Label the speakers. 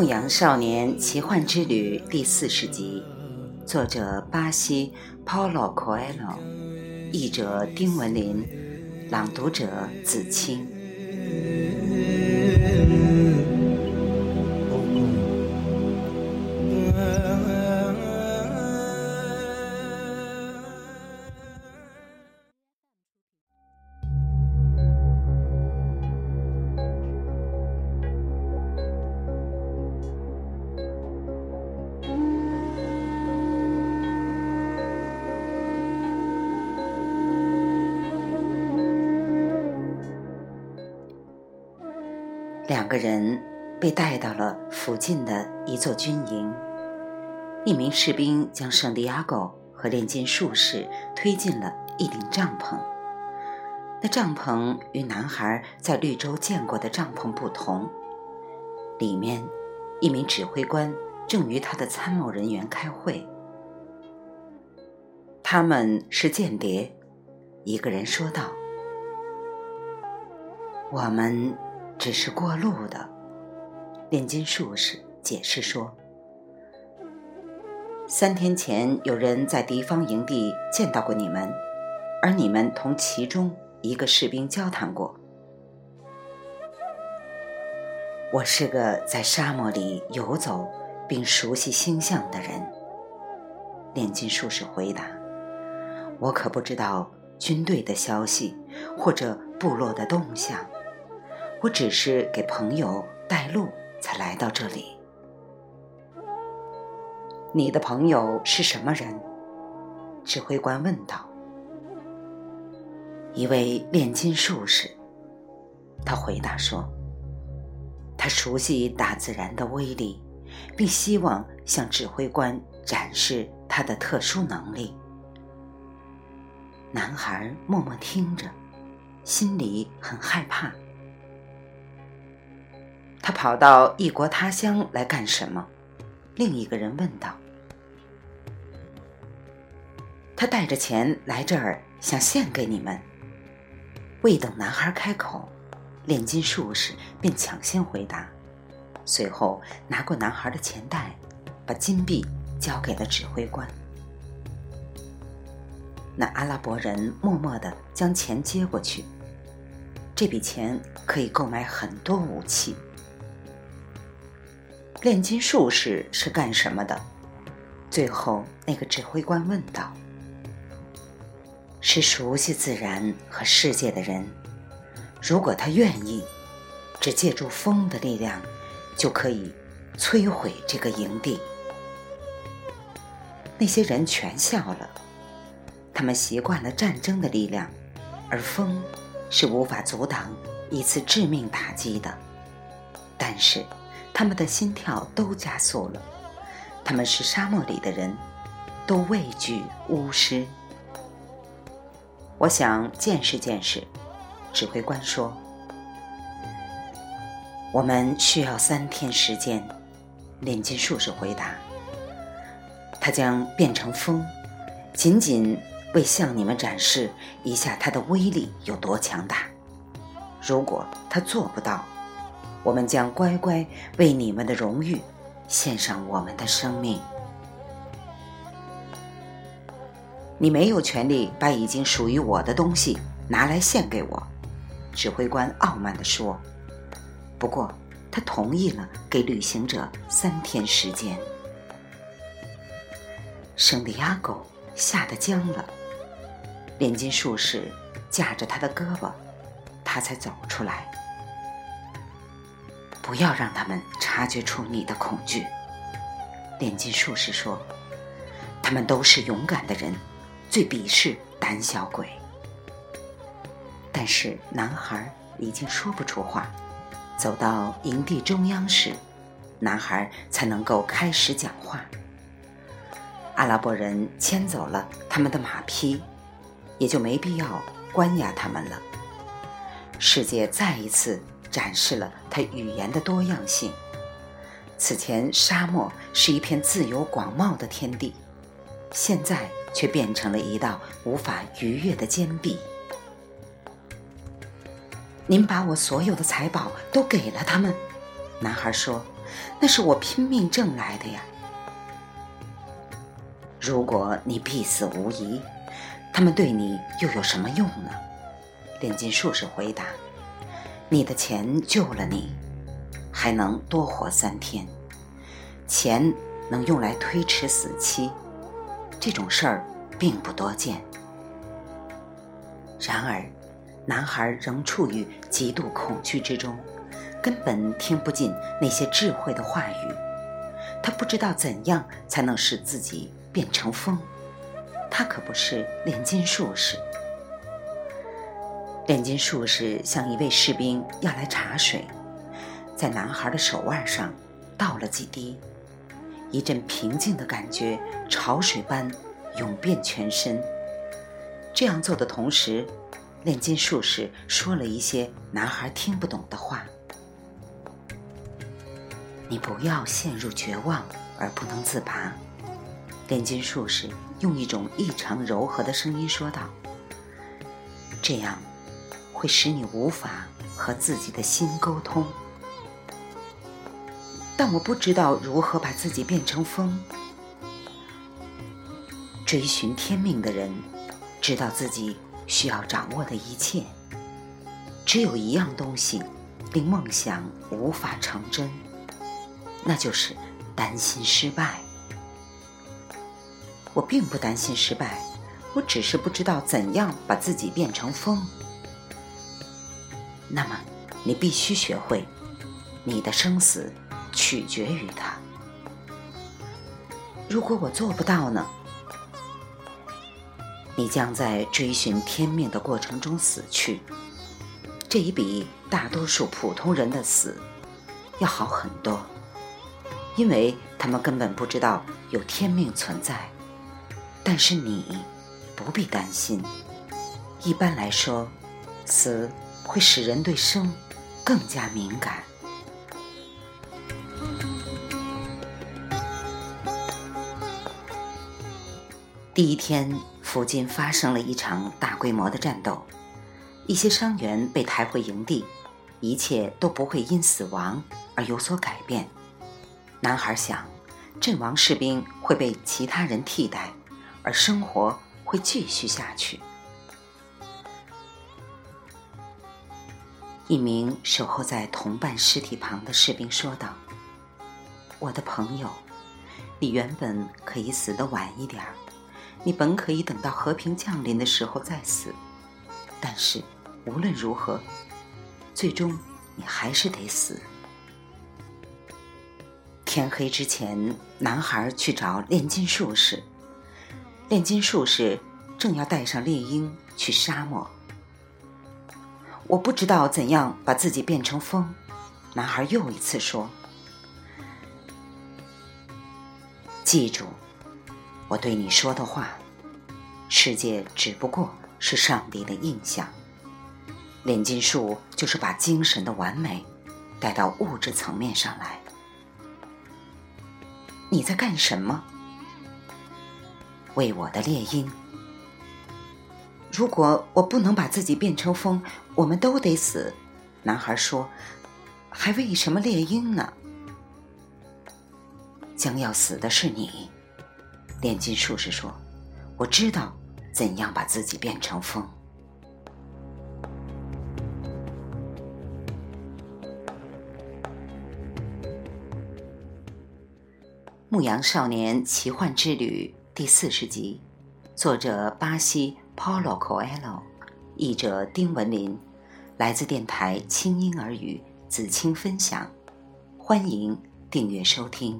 Speaker 1: 牧羊少年奇幻之旅》第四十集，作者巴西 Paulo Coelho，译者丁文林，朗读者子清。两个人被带到了附近的一座军营。一名士兵将圣地亚哥和炼金术士推进了一顶帐篷。那帐篷与男孩在绿洲见过的帐篷不同。里面，一名指挥官正与他的参谋人员开会。他们是间谍，一个人说道：“我们。”只是过路的，炼金术士解释说：“三天前有人在敌方营地见到过你们，而你们同其中一个士兵交谈过。我是个在沙漠里游走并熟悉星象的人。”炼金术士回答：“我可不知道军队的消息或者部落的动向。”我只是给朋友带路，才来到这里。你的朋友是什么人？指挥官问道。一位炼金术士，他回答说：“他熟悉大自然的威力，并希望向指挥官展示他的特殊能力。”男孩默默听着，心里很害怕。他跑到异国他乡来干什么？另一个人问道。他带着钱来这儿，想献给你们。未等男孩开口，炼金术士便抢先回答，随后拿过男孩的钱袋，把金币交给了指挥官。那阿拉伯人默默地将钱接过去。这笔钱可以购买很多武器。炼金术士是干什么的？最后，那个指挥官问道：“是熟悉自然和世界的人。如果他愿意，只借助风的力量，就可以摧毁这个营地。”那些人全笑了。他们习惯了战争的力量，而风是无法阻挡一次致命打击的。但是。他们的心跳都加速了。他们是沙漠里的人，都畏惧巫师。我想见识见识。指挥官说：“我们需要三天时间。”炼金术士回答：“他将变成风，仅仅为向你们展示一下他的威力有多强大。如果他做不到，”我们将乖乖为你们的荣誉献上我们的生命。你没有权利把已经属于我的东西拿来献给我，指挥官傲慢地说。不过，他同意了给旅行者三天时间。圣地亚哥吓得僵了，炼金术士架着他的胳膊，他才走出来。不要让他们察觉出你的恐惧，炼金术士说：“他们都是勇敢的人，最鄙视胆小鬼。”但是男孩已经说不出话。走到营地中央时，男孩才能够开始讲话。阿拉伯人牵走了他们的马匹，也就没必要关押他们了。世界再一次。展示了他语言的多样性。此前，沙漠是一片自由广袤的天地，现在却变成了一道无法逾越的坚壁。您把我所有的财宝都给了他们，男孩说：“那是我拼命挣来的呀。如果你必死无疑，他们对你又有什么用呢？炼金术士回答：“你的钱救了你，还能多活三天。钱能用来推迟死期，这种事儿并不多见。然而，男孩仍处于极度恐惧之中，根本听不进那些智慧的话语。他不知道怎样才能使自己变成风。他可不是炼金术士。”炼金术士向一位士兵要来茶水，在男孩的手腕上倒了几滴，一阵平静的感觉潮水般涌遍全身。这样做的同时，炼金术士说了一些男孩听不懂的话：“你不要陷入绝望而不能自拔。”炼金术士用一种异常柔和的声音说道：“这样。”会使你无法和自己的心沟通，但我不知道如何把自己变成风。追寻天命的人，知道自己需要掌握的一切。只有一样东西令梦想无法成真，那就是担心失败。我并不担心失败，我只是不知道怎样把自己变成风。那么，你必须学会，你的生死取决于他。如果我做不到呢？你将在追寻天命的过程中死去，这已比大多数普通人的死要好很多，因为他们根本不知道有天命存在。但是你不必担心，一般来说，死。会使人对生更加敏感。第一天，附近发生了一场大规模的战斗，一些伤员被抬回营地，一切都不会因死亡而有所改变。男孩想，阵亡士兵会被其他人替代，而生活会继续下去。一名守候在同伴尸体旁的士兵说道：“我的朋友，你原本可以死得晚一点儿，你本可以等到和平降临的时候再死。但是无论如何，最终你还是得死。”天黑之前，男孩去找炼金术士。炼金术士正要带上猎鹰去沙漠。我不知道怎样把自己变成风，男孩又一次说：“记住，我对你说的话。世界只不过是上帝的印象，炼金术就是把精神的完美带到物质层面上来。你在干什么？为我的猎鹰。”如果我不能把自己变成风，我们都得死。男孩说：“还为什么猎鹰呢？”将要死的是你，炼金术士说：“我知道怎样把自己变成风。”《牧羊少年奇幻之旅》第四十集，作者巴西。Polo Coelho，译者丁文林，来自电台轻音耳语子青分享，欢迎订阅收听。